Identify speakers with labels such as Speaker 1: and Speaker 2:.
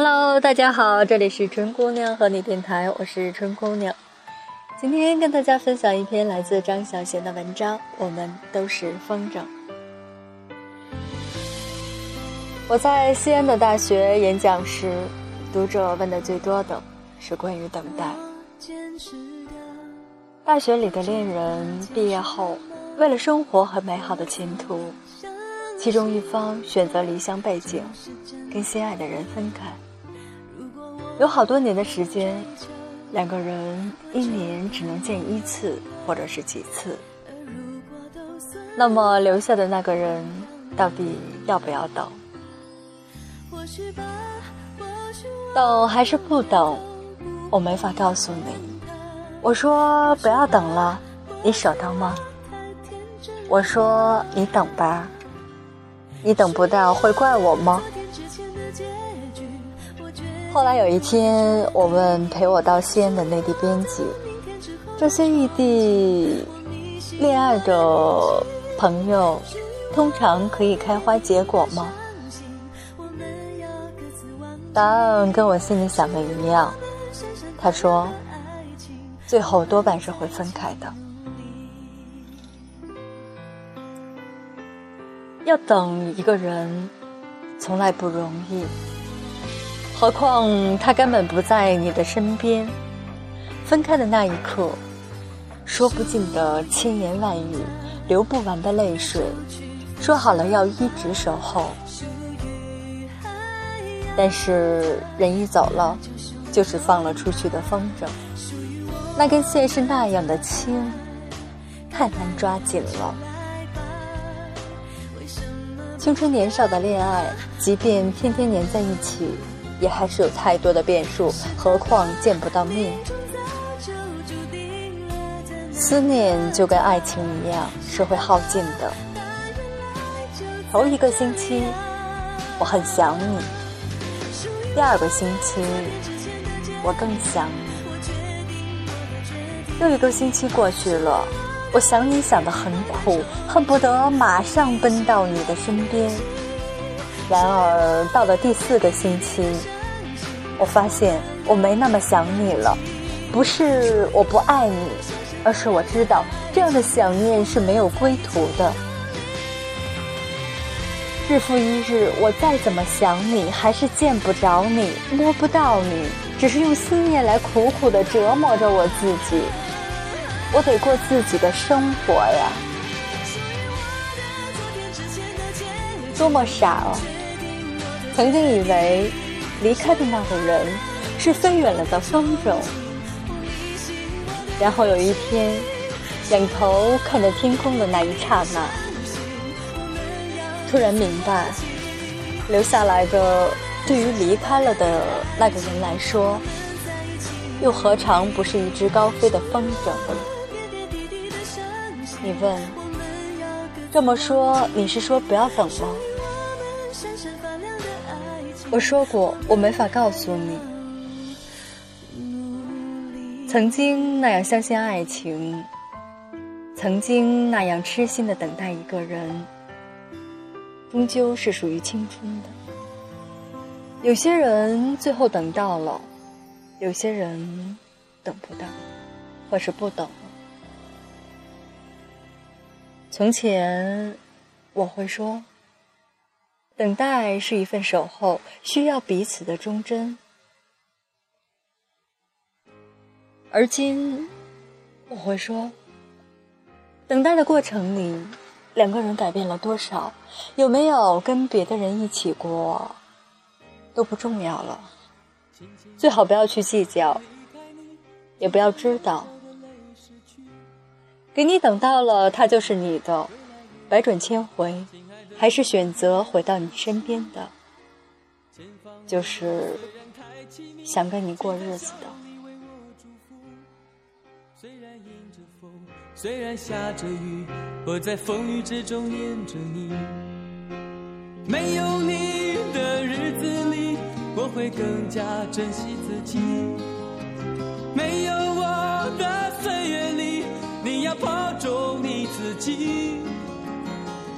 Speaker 1: Hello，大家好，这里是春姑娘和你电台，我是春姑娘。今天跟大家分享一篇来自张小娴的文章，我们都是风筝。我在西安的大学演讲时，读者问的最多的是关于等待。大学里的恋人毕业后，为了生活和美好的前途。其中一方选择离乡背井，跟心爱的人分开，有好多年的时间，两个人一年只能见一次或者是几次。那么留下的那个人，到底要不要等？等还是不等？我没法告诉你。我说不要等了，你舍得吗？我说你等吧。你等不到会怪我吗？后来有一天，我问陪我到西安的内地编辑：“这些异地恋爱的朋友，通常可以开花结果吗？”答案跟我心里想的一样，他说：“最后多半是会分开的。”要等一个人，从来不容易。何况他根本不在你的身边。分开的那一刻，说不尽的千言万语，流不完的泪水，说好了要一直守候。但是人一走了，就是放了出去的风筝。那根线是那样的轻，太难抓紧了。青春年少的恋爱，即便天天黏在一起，也还是有太多的变数。何况见不到面，思念就跟爱情一样是会耗尽的。头一个星期，我很想你；第二个星期，我更想你。又一个星期过去了。我想你想得很苦，恨不得马上奔到你的身边。然而到了第四个星期，我发现我没那么想你了。不是我不爱你，而是我知道这样的想念是没有归途的。日复一日，我再怎么想你，还是见不着你，摸不到你，只是用思念来苦苦的折磨着我自己。我得过自己的生活呀，多么傻哦！曾经以为离开的那个人是飞远了的风筝，然后有一天仰头看着天空的那一刹那，突然明白，留下来的对于离开了的那个人来说，又何尝不是一只高飞的风筝？你问，这么说你是说不要等吗？我说过，我没法告诉你。曾经那样相信爱情，曾经那样痴心的等待一个人，终究是属于青春的。有些人最后等到了，有些人等不到，或是不等了。从前，我会说，等待是一份守候，需要彼此的忠贞。而今，我会说，等待的过程里，两个人改变了多少，有没有跟别的人一起过，都不重要了。最好不要去计较，也不要知道。给你等到了，他就是你的，百转千回，还是选择回到你身边的，就是想跟你过日子的。虽然下着雨，我在风雨之中念着你。没有你的日子里，我会更加珍惜自己。没有我的岁月里。你要保重你自己。